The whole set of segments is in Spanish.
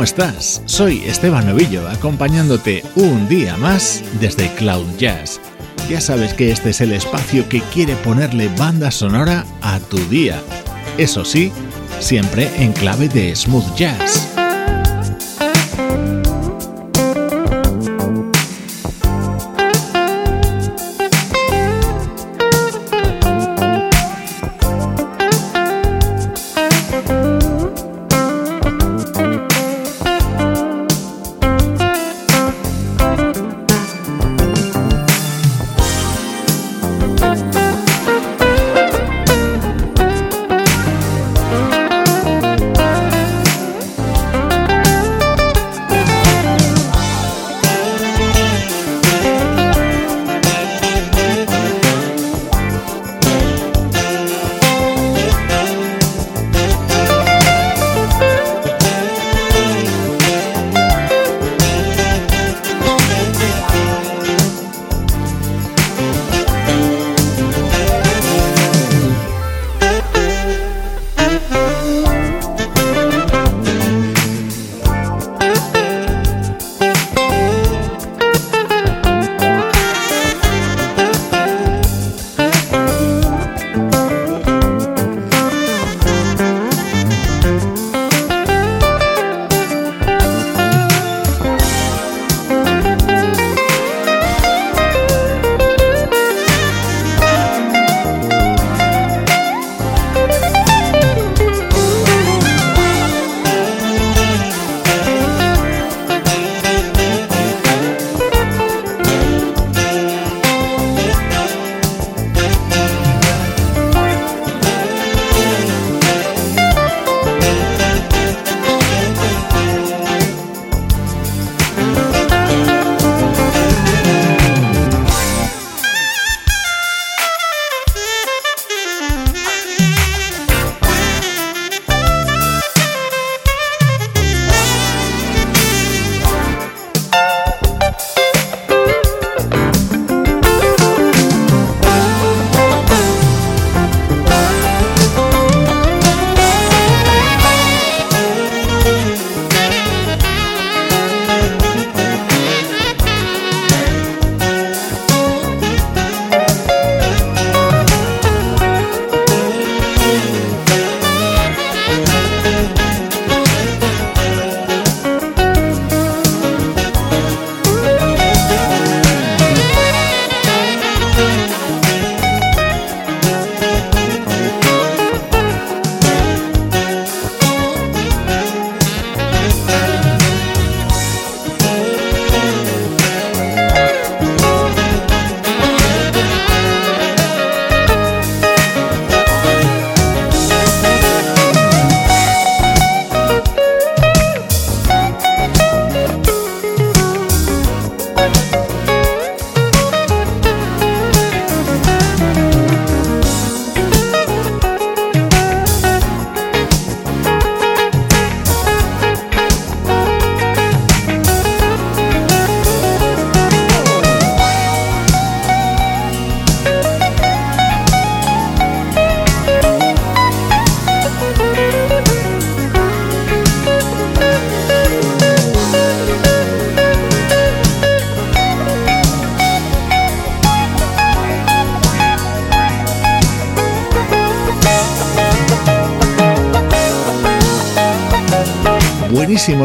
¿Cómo estás? Soy Esteban Novillo, acompañándote un día más desde Cloud Jazz. Ya sabes que este es el espacio que quiere ponerle banda sonora a tu día. Eso sí, siempre en clave de smooth jazz.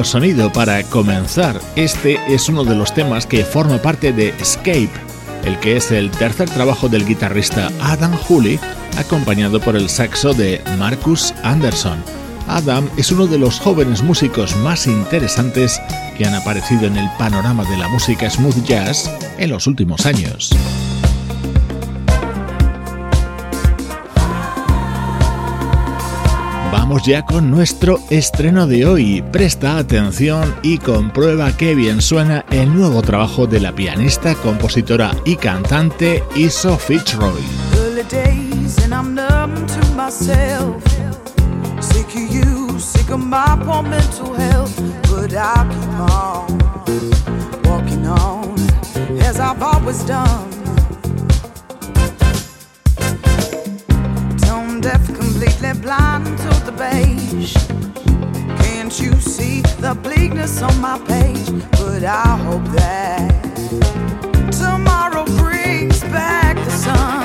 Sonido para comenzar. Este es uno de los temas que forma parte de Escape, el que es el tercer trabajo del guitarrista Adam Hooley, acompañado por el saxo de Marcus Anderson. Adam es uno de los jóvenes músicos más interesantes que han aparecido en el panorama de la música smooth jazz en los últimos años. Vamos ya con nuestro estreno de hoy. Presta atención y comprueba qué bien suena el nuevo trabajo de la pianista, compositora y cantante Iso Fitzroy. Blind to the beige. Can't you see the bleakness on my page? But I hope that tomorrow brings back the sun.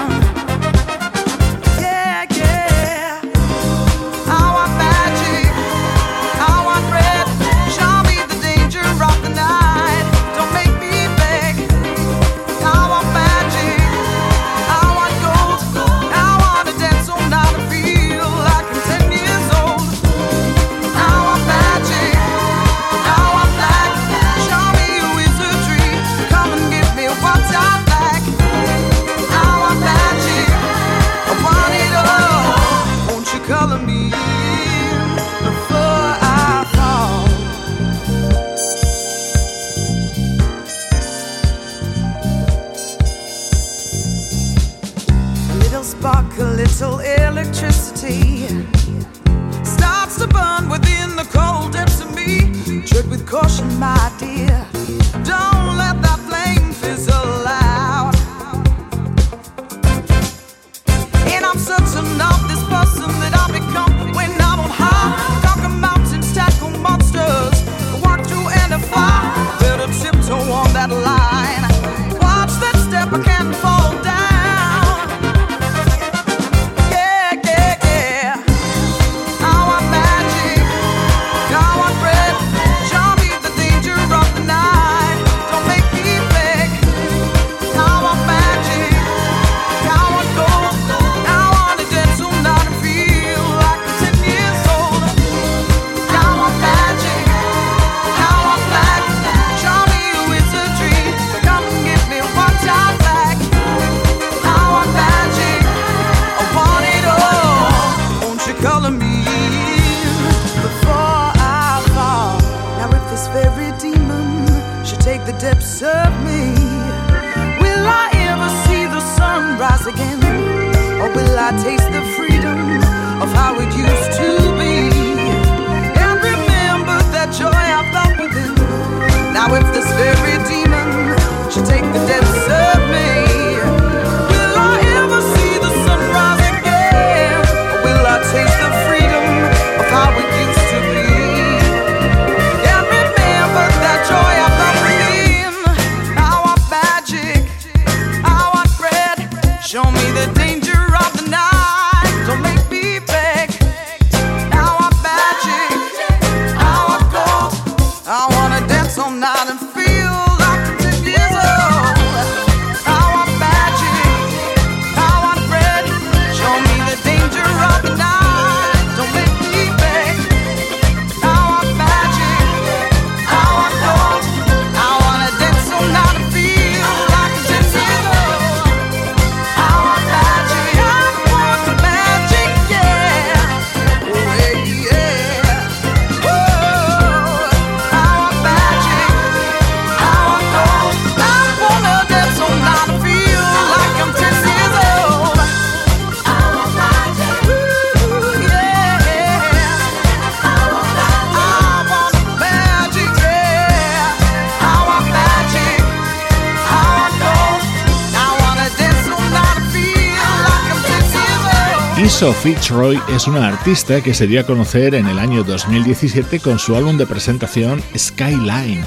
Sophie Troy es una artista que se dio a conocer en el año 2017 con su álbum de presentación Skyline.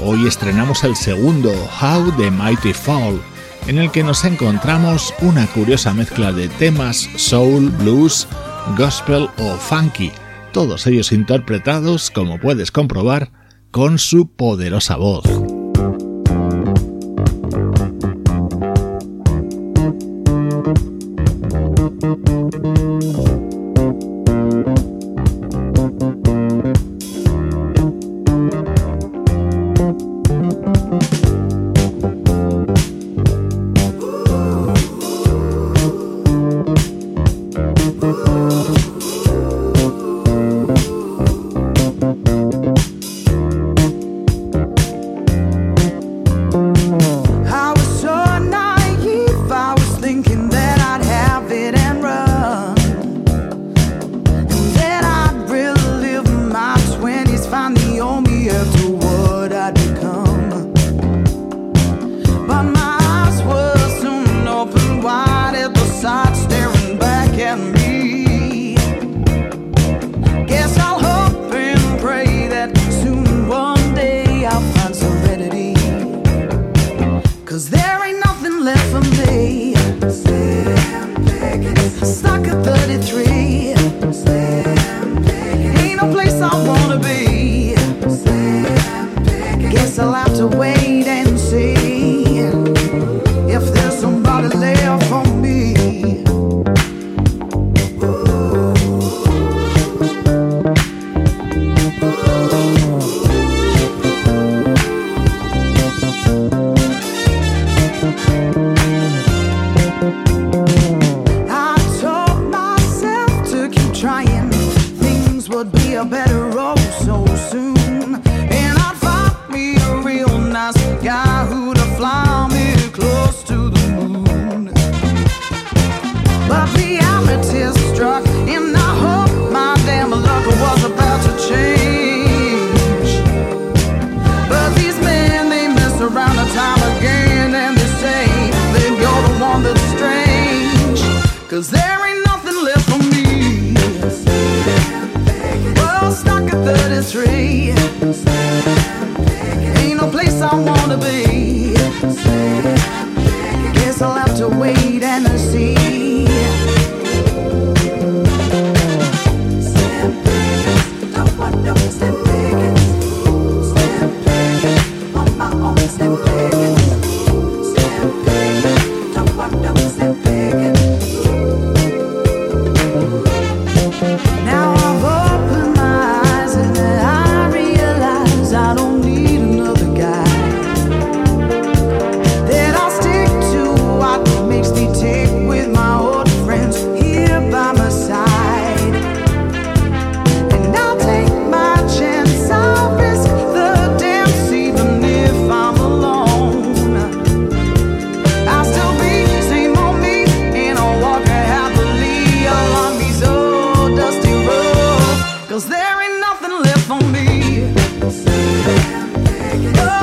Hoy estrenamos el segundo, How the Mighty Fall, en el que nos encontramos una curiosa mezcla de temas soul, blues, gospel o funky, todos ellos interpretados, como puedes comprobar, con su poderosa voz.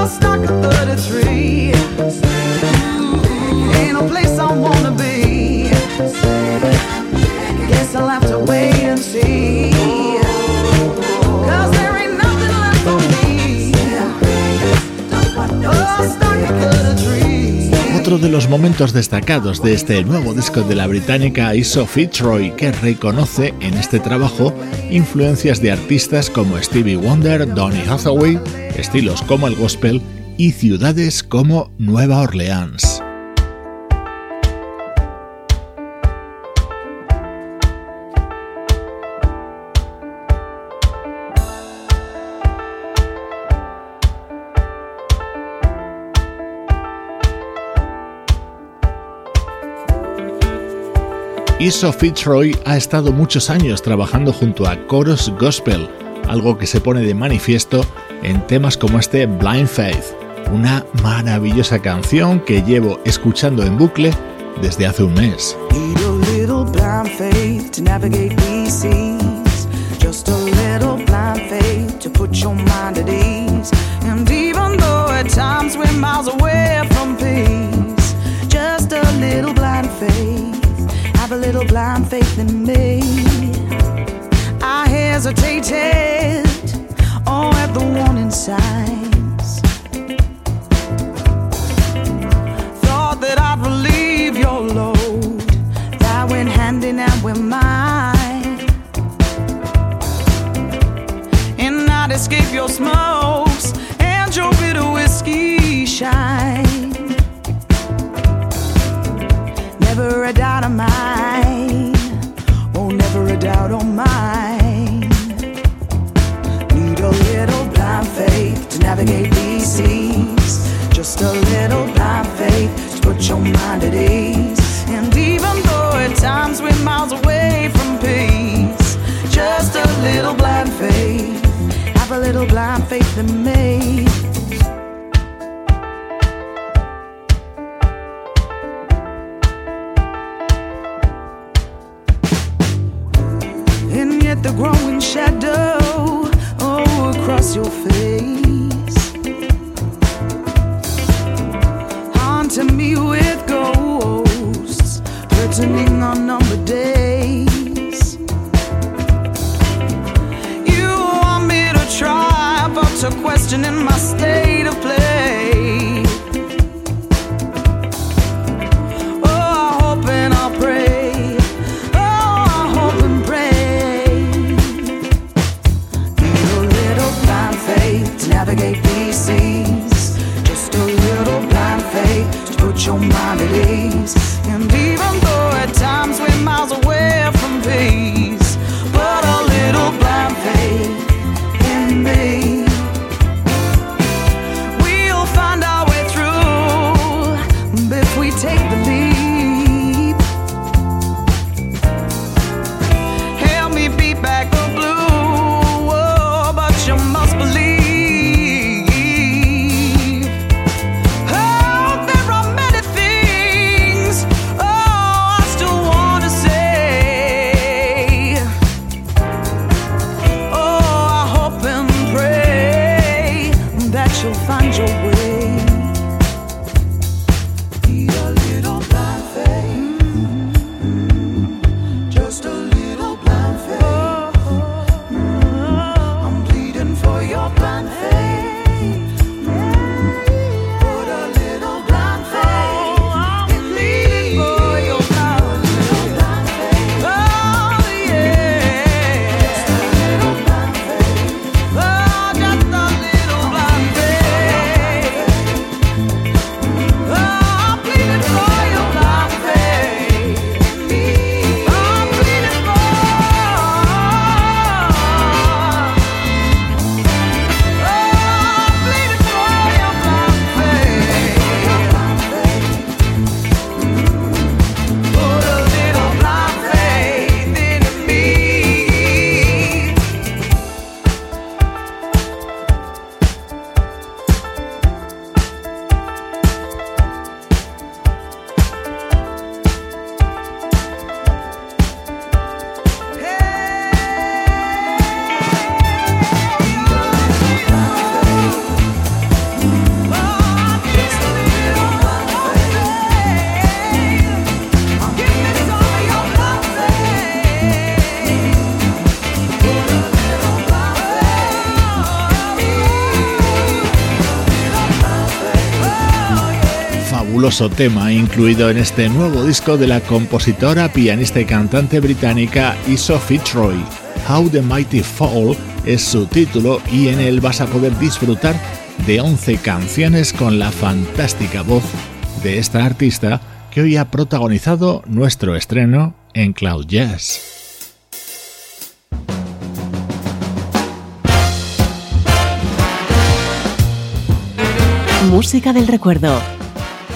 stuck of 33 momentos destacados de este nuevo disco de la británica Iso Fitzroy, que reconoce en este trabajo influencias de artistas como Stevie Wonder, Donny Hathaway, estilos como el gospel y ciudades como Nueva Orleans. Iso Fitzroy ha estado muchos años trabajando junto a Chorus Gospel, algo que se pone de manifiesto en temas como este Blind Faith, una maravillosa canción que llevo escuchando en bucle desde hace un mes. Have a little blind faith in me. I hesitated, oh, at the warning signs. Thought that I'd relieve your load, that went hand in hand with mine. And I'd escape your smokes and your bitter whiskey shine. A doubt of mine. Oh, never a doubt on mine. Need a little blind faith to navigate these seas. Just a little blind faith to put your mind at ease. And even though at times we're miles away from peace, just a little blind faith. Have a little blind faith in me. Tema incluido en este nuevo disco de la compositora, pianista y cantante británica Sophie Troy. How the Mighty Fall es su título y en él vas a poder disfrutar de 11 canciones con la fantástica voz de esta artista que hoy ha protagonizado nuestro estreno en Cloud Jazz. Música del recuerdo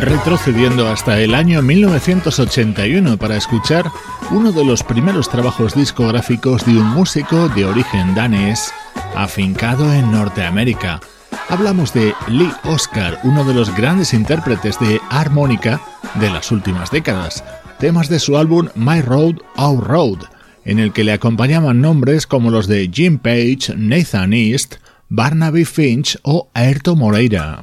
Retrocediendo hasta el año 1981 para escuchar uno de los primeros trabajos discográficos de un músico de origen danés afincado en Norteamérica. Hablamos de Lee Oscar, uno de los grandes intérpretes de armónica de las últimas décadas, temas de su álbum My Road, Our Road, en el que le acompañaban nombres como los de Jim Page, Nathan East, Barnaby Finch o Aerto Moreira.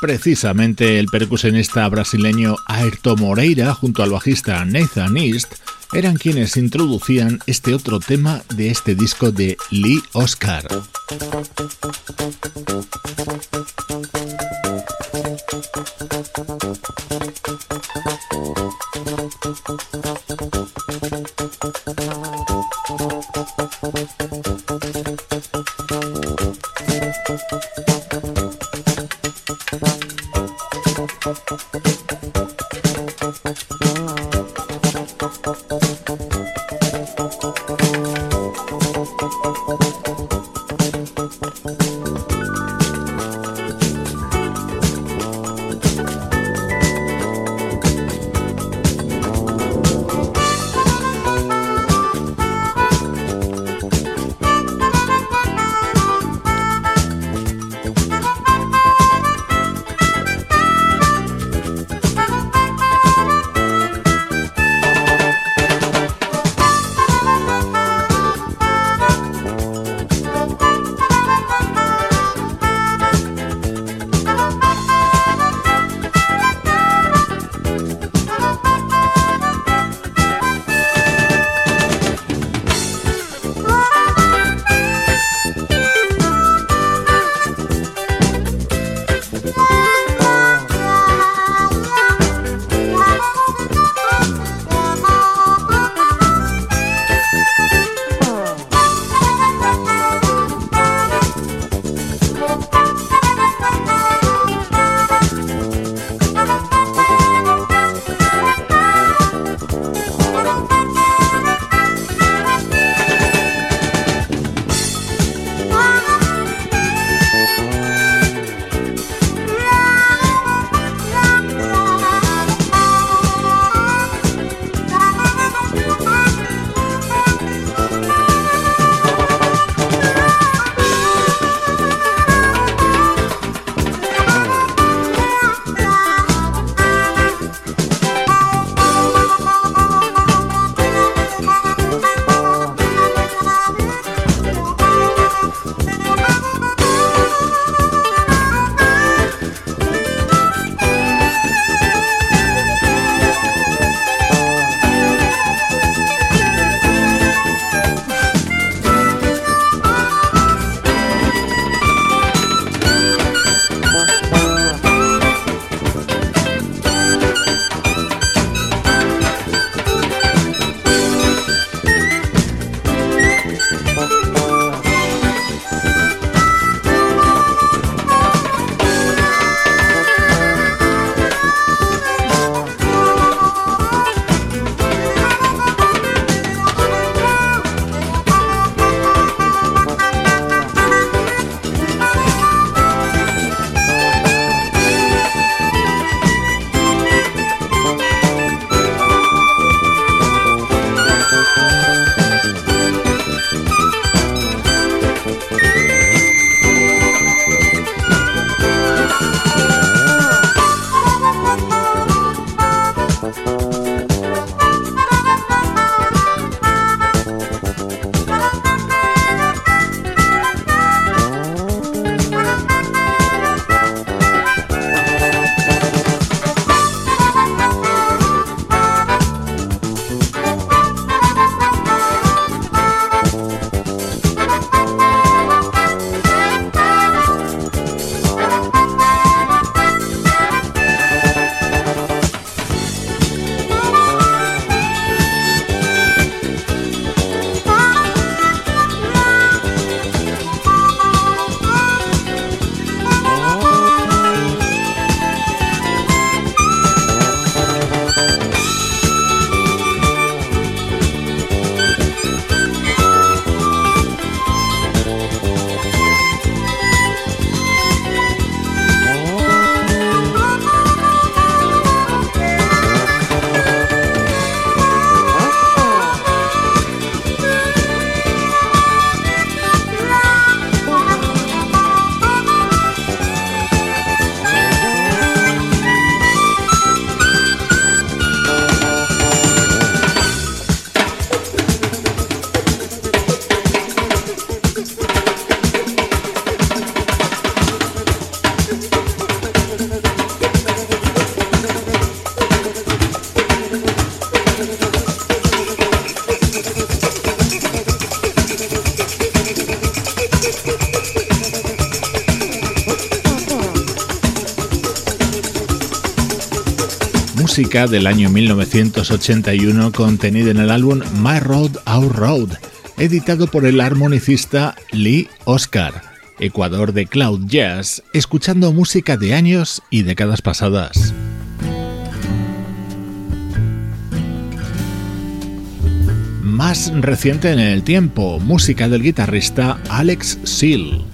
Precisamente el percusionista brasileño Ayrton Moreira junto al bajista Nathan East eran quienes introducían este otro tema de este disco de Lee Oscar. Música del año 1981 contenida en el álbum My Road, Our Road, editado por el armonicista Lee Oscar, Ecuador de Cloud Jazz, escuchando música de años y décadas pasadas. Más reciente en el tiempo, música del guitarrista Alex Seal.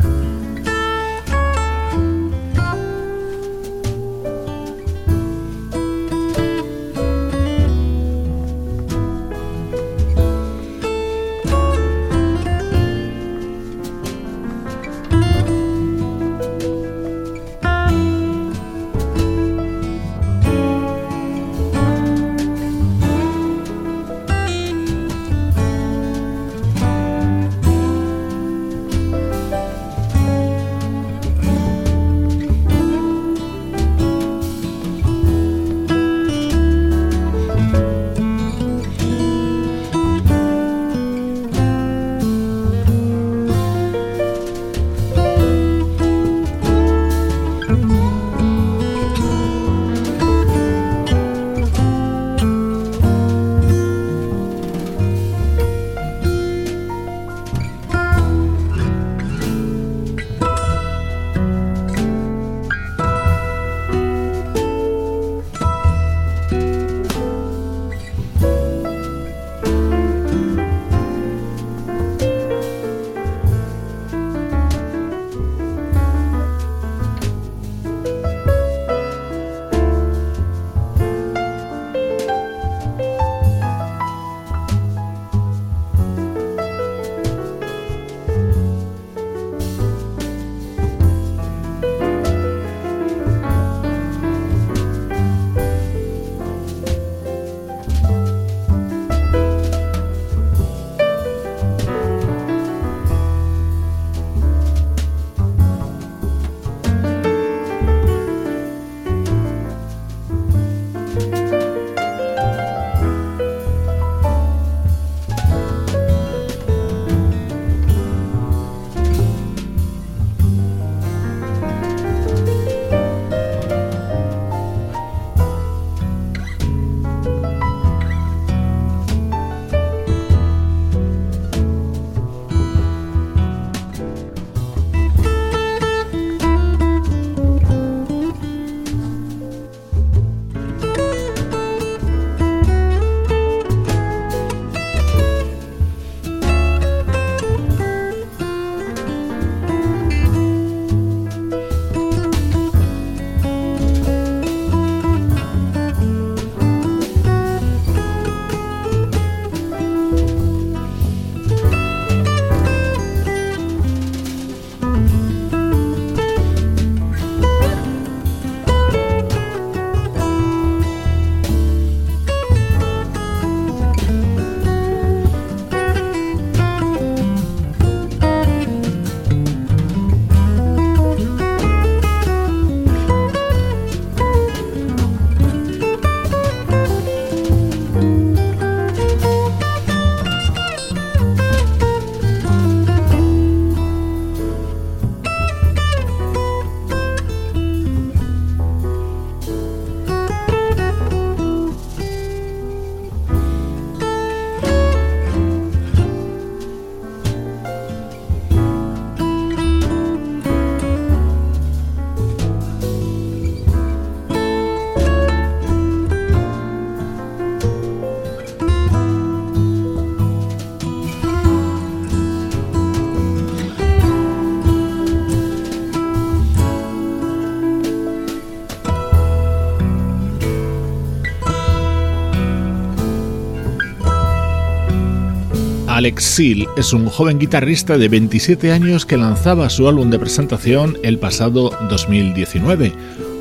Alex Seal es un joven guitarrista de 27 años que lanzaba su álbum de presentación el pasado 2019.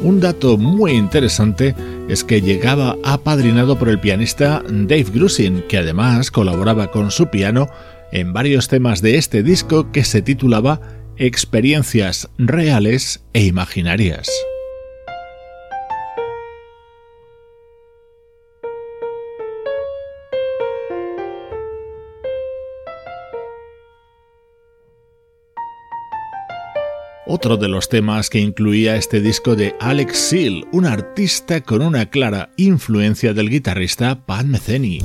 Un dato muy interesante es que llegaba apadrinado por el pianista Dave Grusin, que además colaboraba con su piano en varios temas de este disco que se titulaba Experiencias reales e imaginarias. Otro de los temas que incluía este disco de Alex Seal, un artista con una clara influencia del guitarrista Pat Metheny.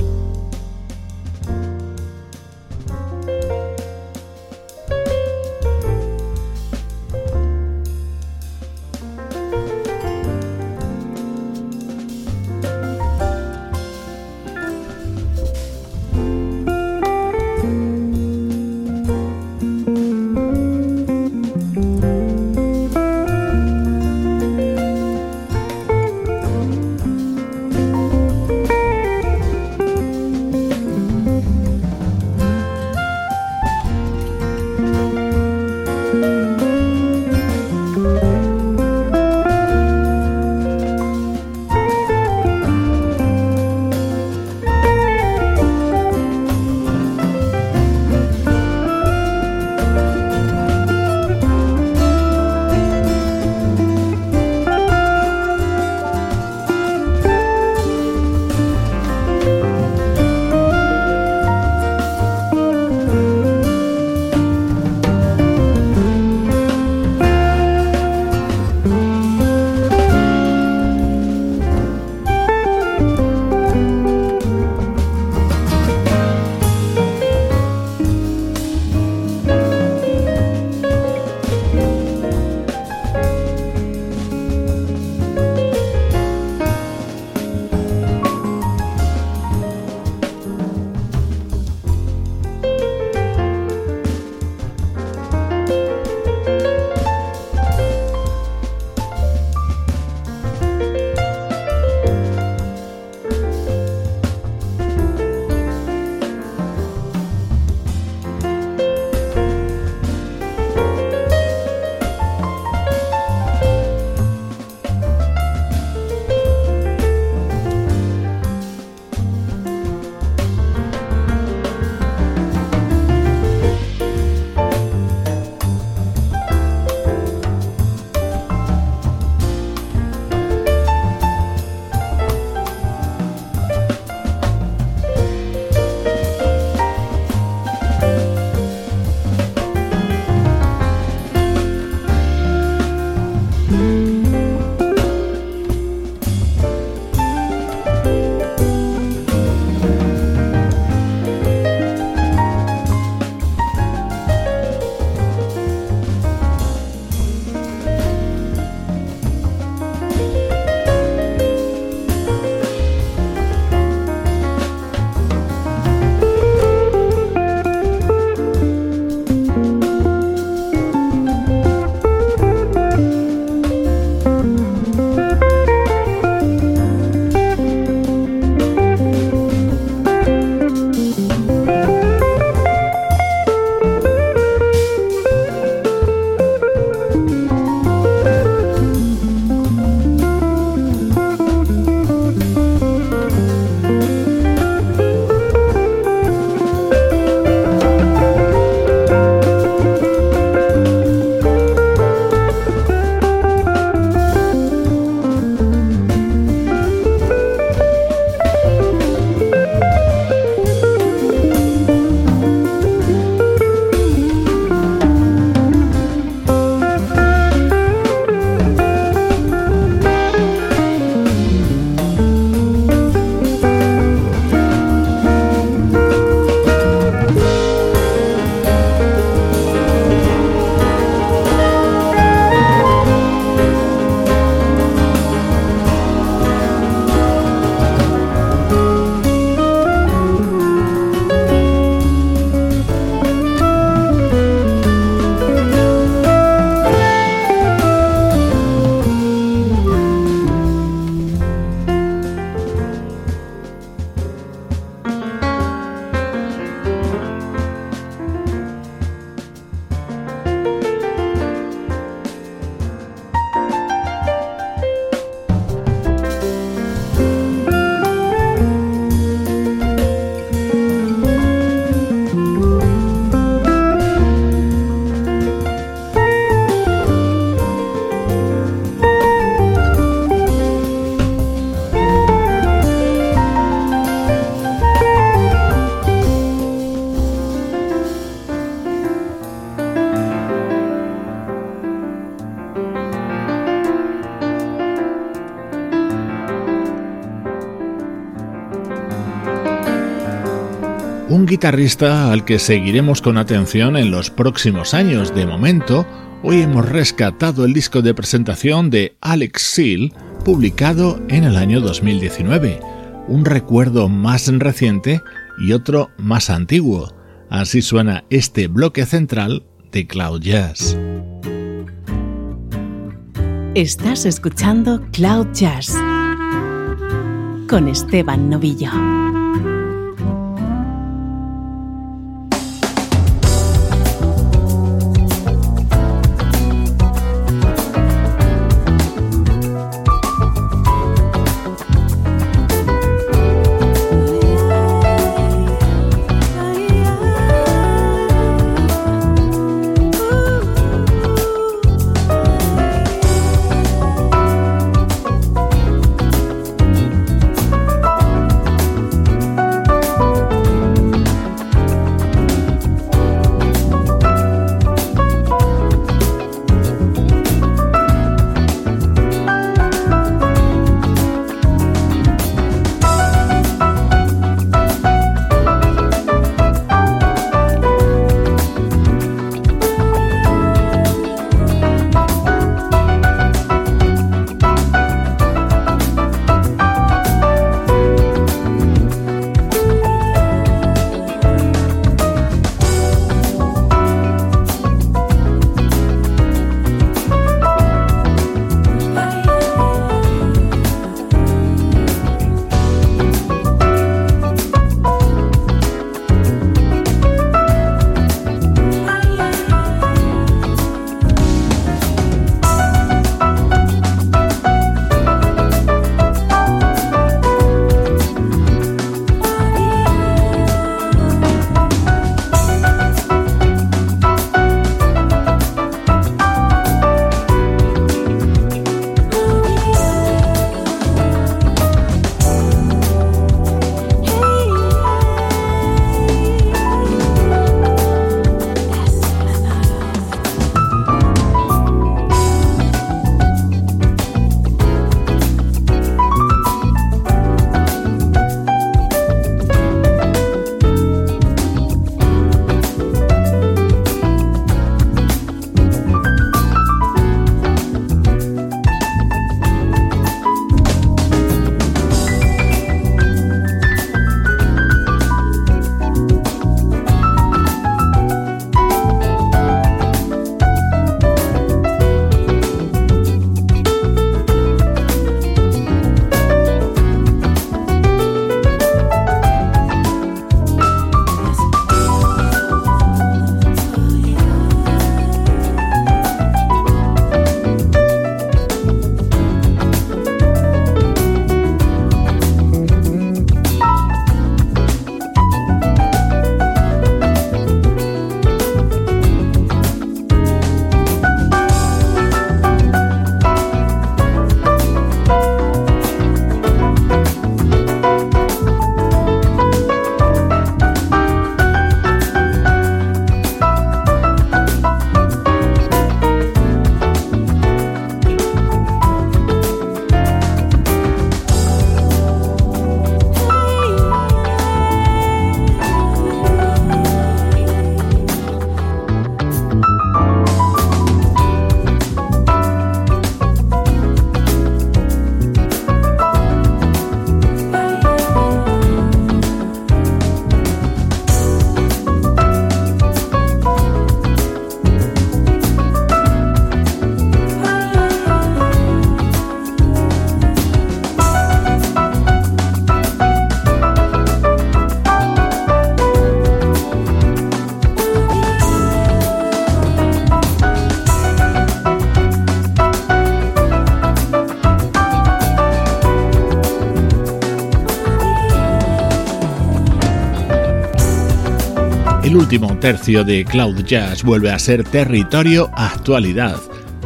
Guitarrista al que seguiremos con atención en los próximos años. De momento, hoy hemos rescatado el disco de presentación de Alex Seal, publicado en el año 2019. Un recuerdo más reciente y otro más antiguo. Así suena este bloque central de Cloud Jazz. Estás escuchando Cloud Jazz con Esteban Novillo. Último tercio de Cloud Jazz vuelve a ser territorio actualidad.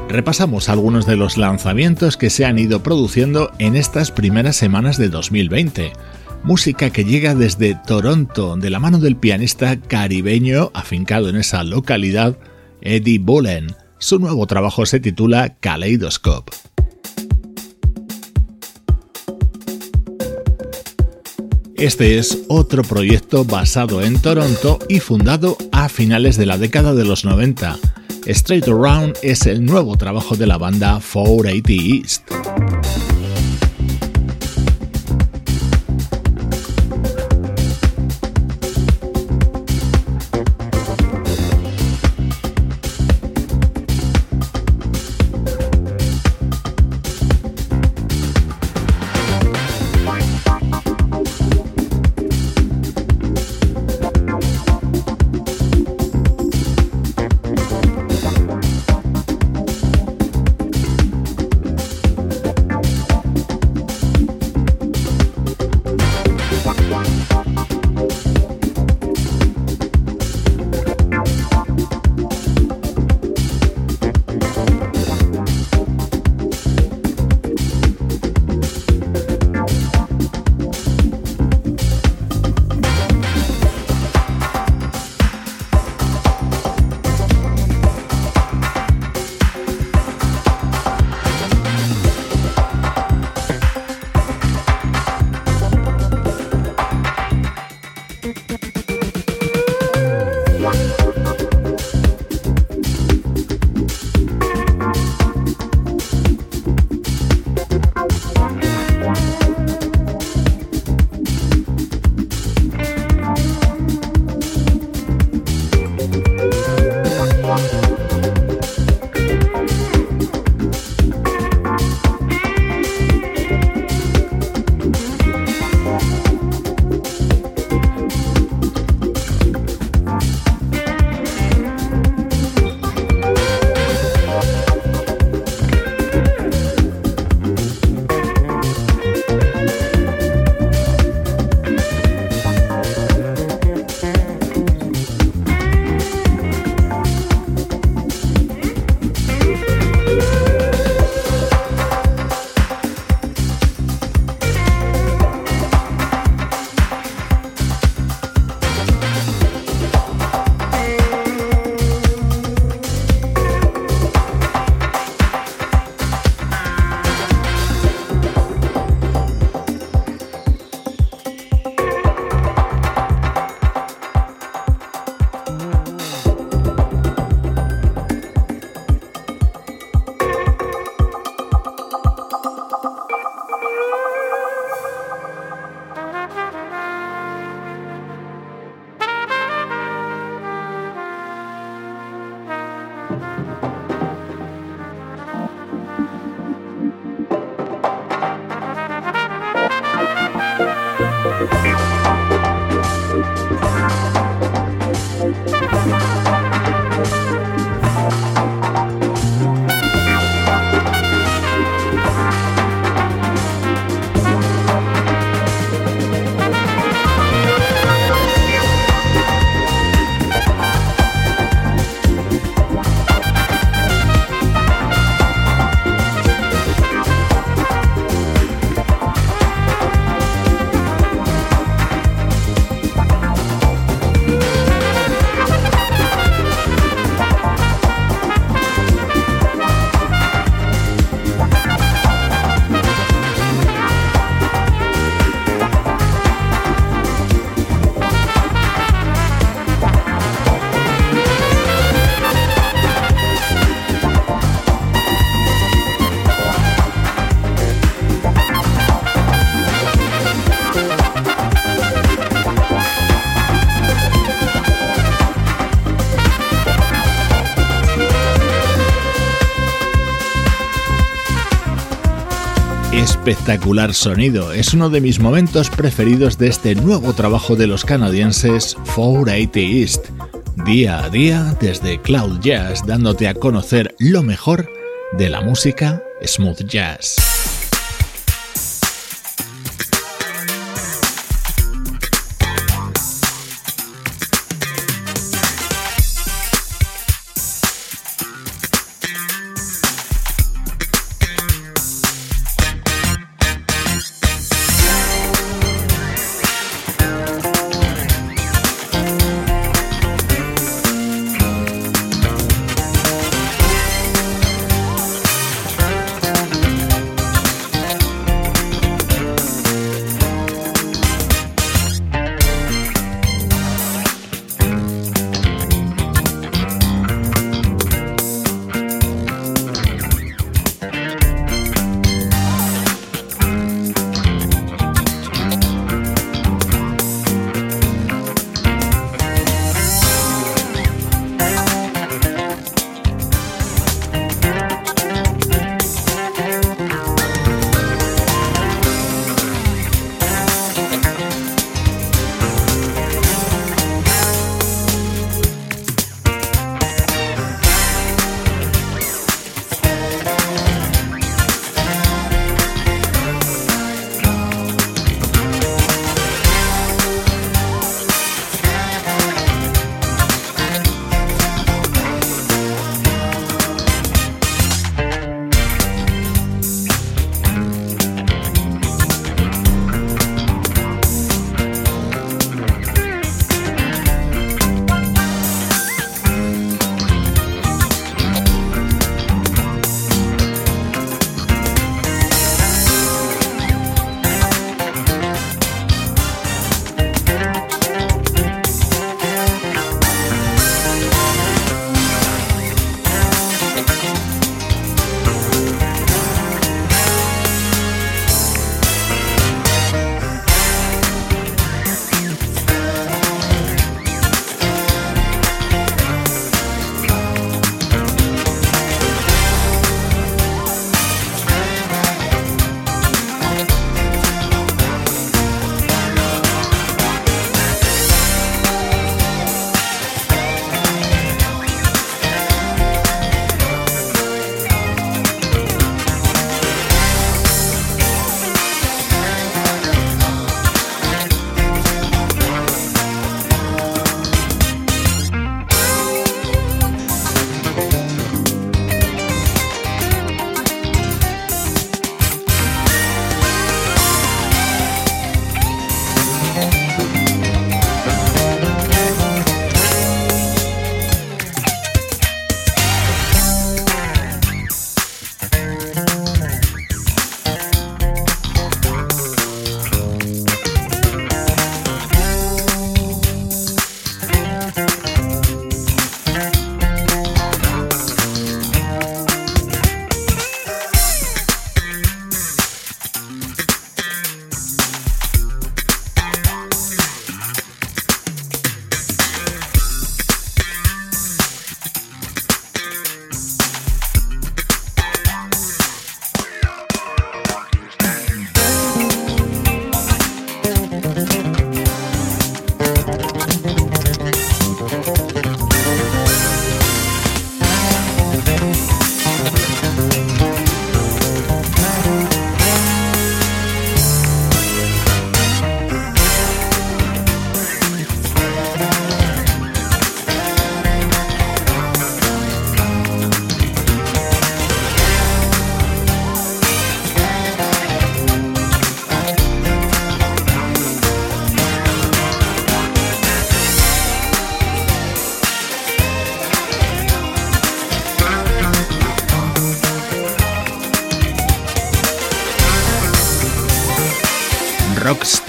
Repasamos algunos de los lanzamientos que se han ido produciendo en estas primeras semanas de 2020. Música que llega desde Toronto de la mano del pianista caribeño afincado en esa localidad, Eddie Bullen. Su nuevo trabajo se titula Kaleidoscope. Este es otro proyecto basado en Toronto y fundado a finales de la década de los 90. Straight Around es el nuevo trabajo de la banda 480 East. Espectacular sonido. Es uno de mis momentos preferidos de este nuevo trabajo de los canadienses 480 East. Día a día desde Cloud Jazz dándote a conocer lo mejor de la música smooth jazz.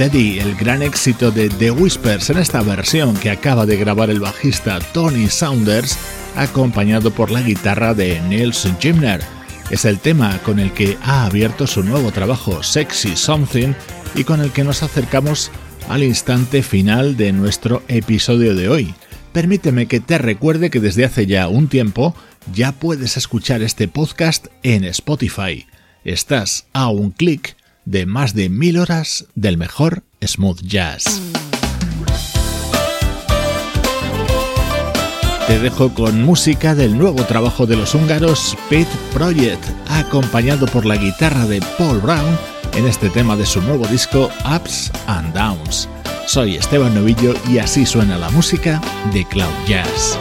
Rocksteady, el gran éxito de The Whispers en esta versión que acaba de grabar el bajista Tony Saunders, acompañado por la guitarra de Nils Jimner. Es el tema con el que ha abierto su nuevo trabajo Sexy Something y con el que nos acercamos al instante final de nuestro episodio de hoy. Permíteme que te recuerde que desde hace ya un tiempo ya puedes escuchar este podcast en Spotify. Estás a un clic de más de mil horas del mejor smooth jazz. Te dejo con música del nuevo trabajo de los húngaros Pit Project, acompañado por la guitarra de Paul Brown en este tema de su nuevo disco Ups and Downs. Soy Esteban Novillo y así suena la música de Cloud Jazz.